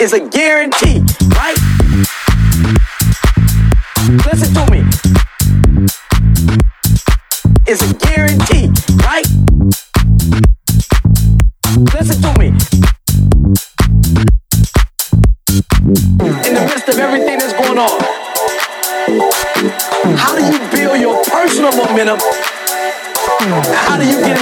is a guarantee, right? Listen to me. It's a guarantee, right? Listen to me. In the midst of everything that's going on, how do you build your personal momentum? How do you get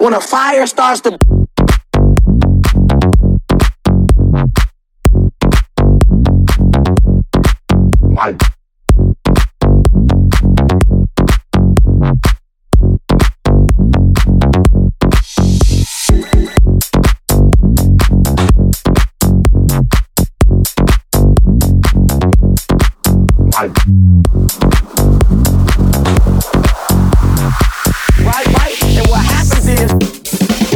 When a fire starts to. Right.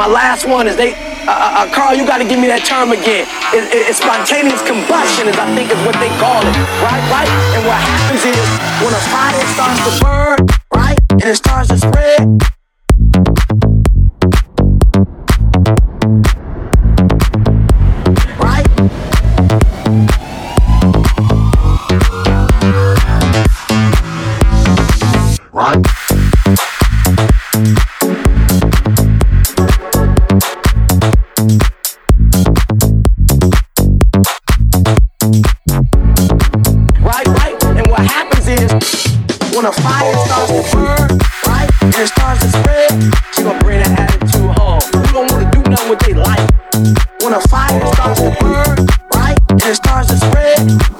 My last one is they. Uh, uh, uh, Carl, you got to give me that term again. It, it, it's spontaneous combustion, is I think is what they call it. Right, right. And what happens is when a fire starts to burn, right, stars to spread,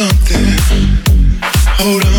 I let you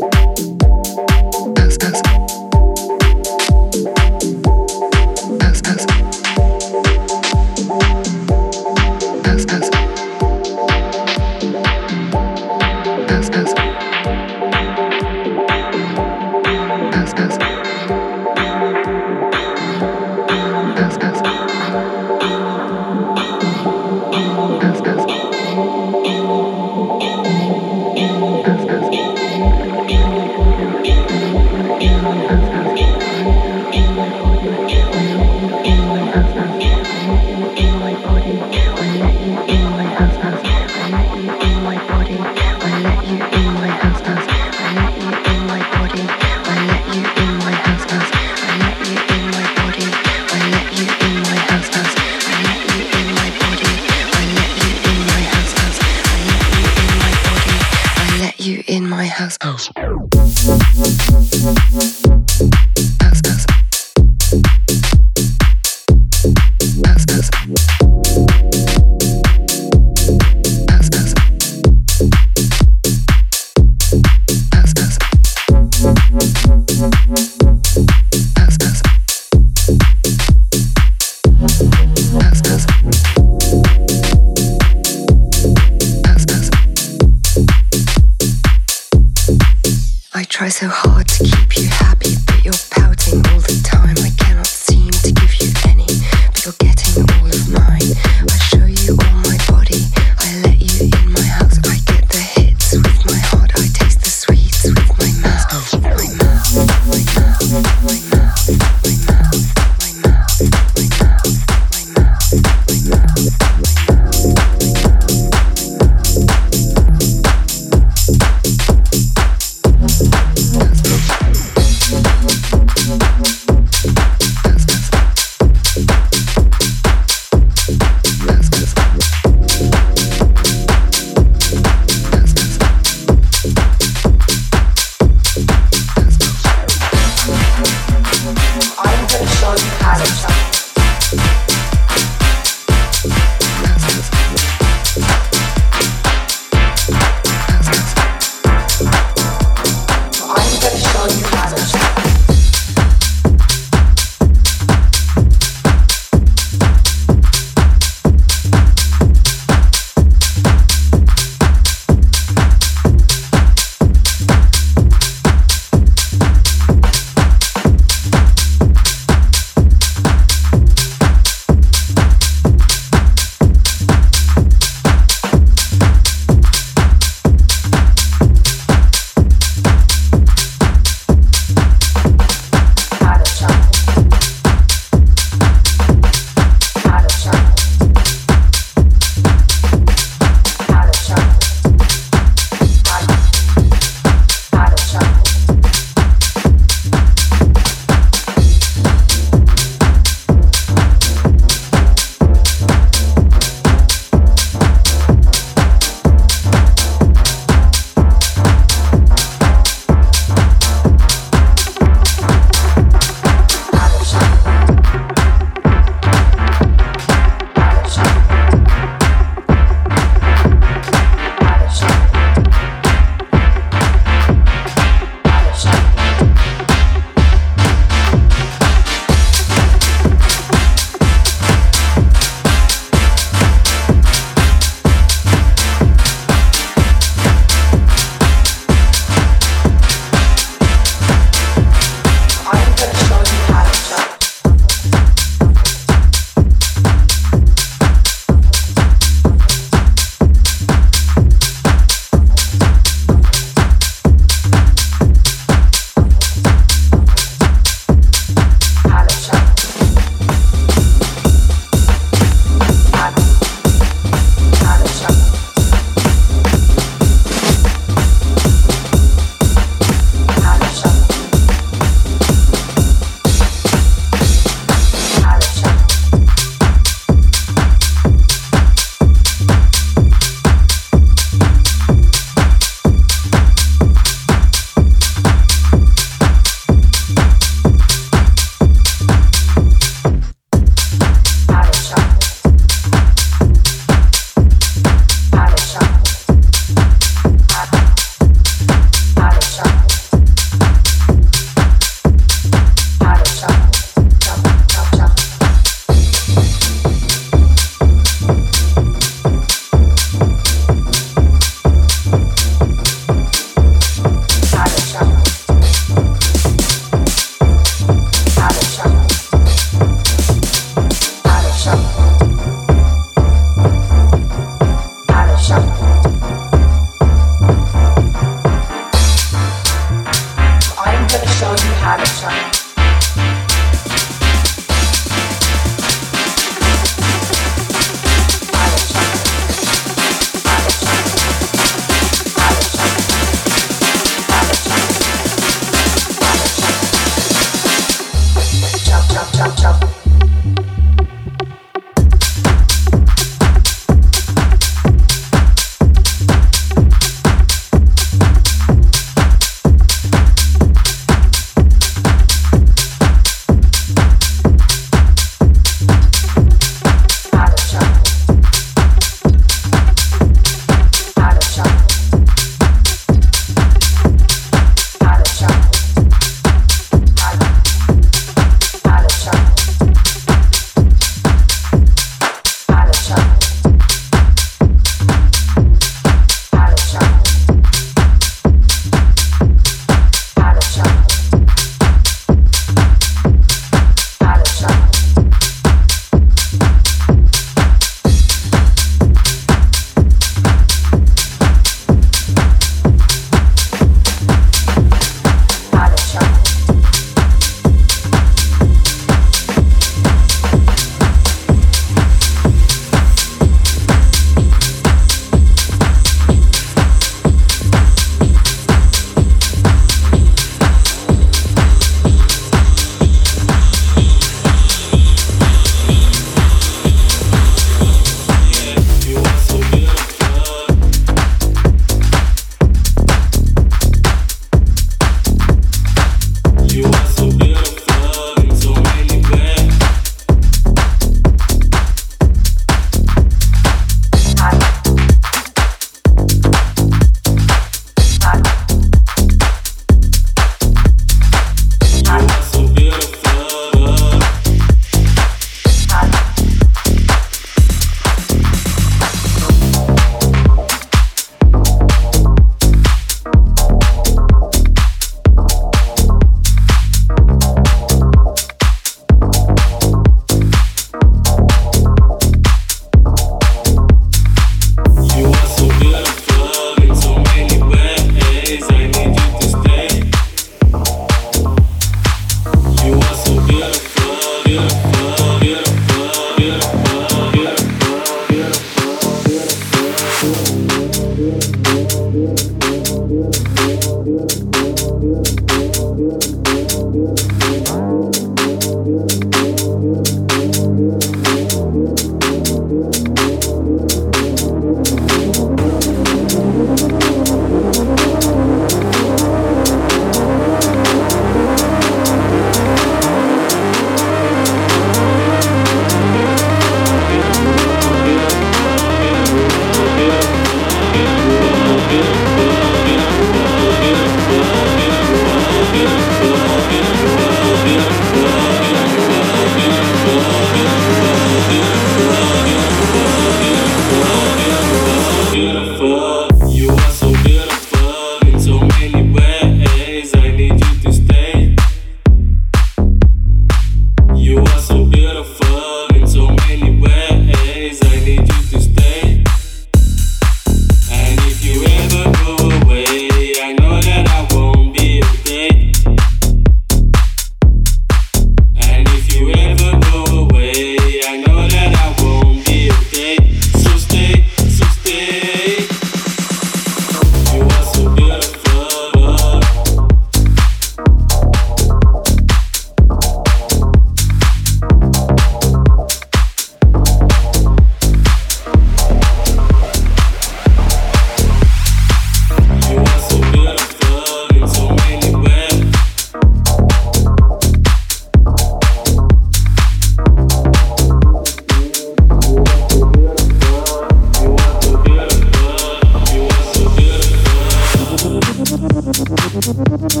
ব্যবস্থা করা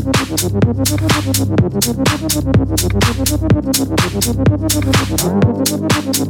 হয়েছে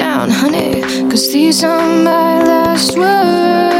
down, honey, cause these are my last words.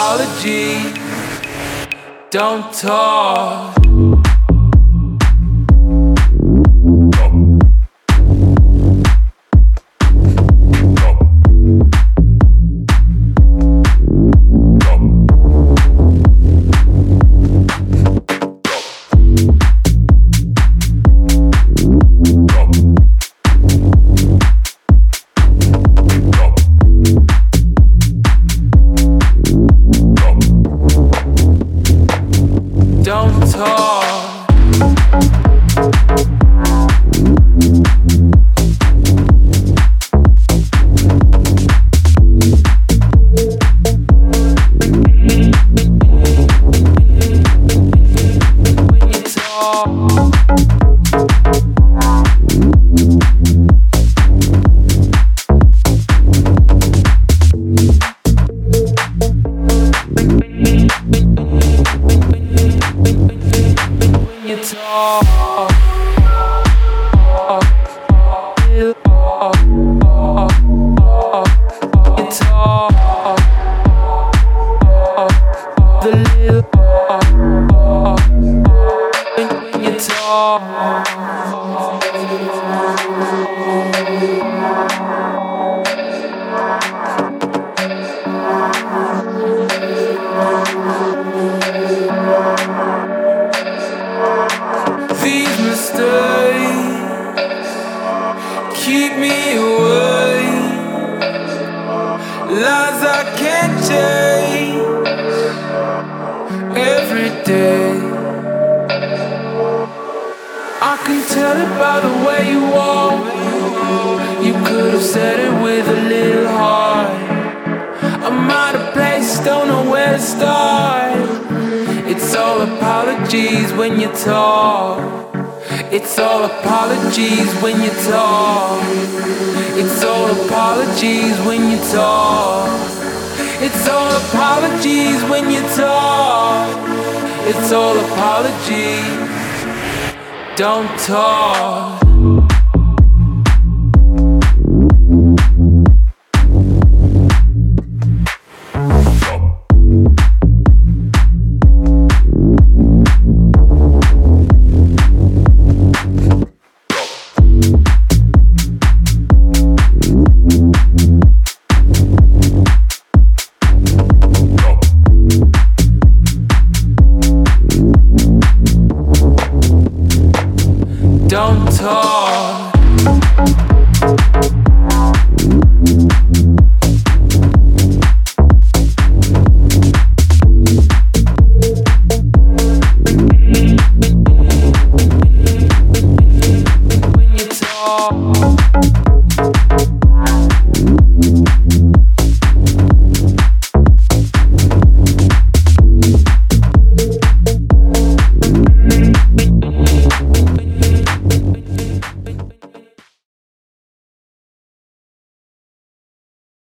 apology. Don't talk. Change every day. I can tell it by the way you walk. You could have said it with a little heart. I'm out of place, don't know where to start. It's all apologies when you talk. It's all apologies when you talk. It's all apologies when you talk. It's all apologies when you talk. It's all apologies. Don't talk.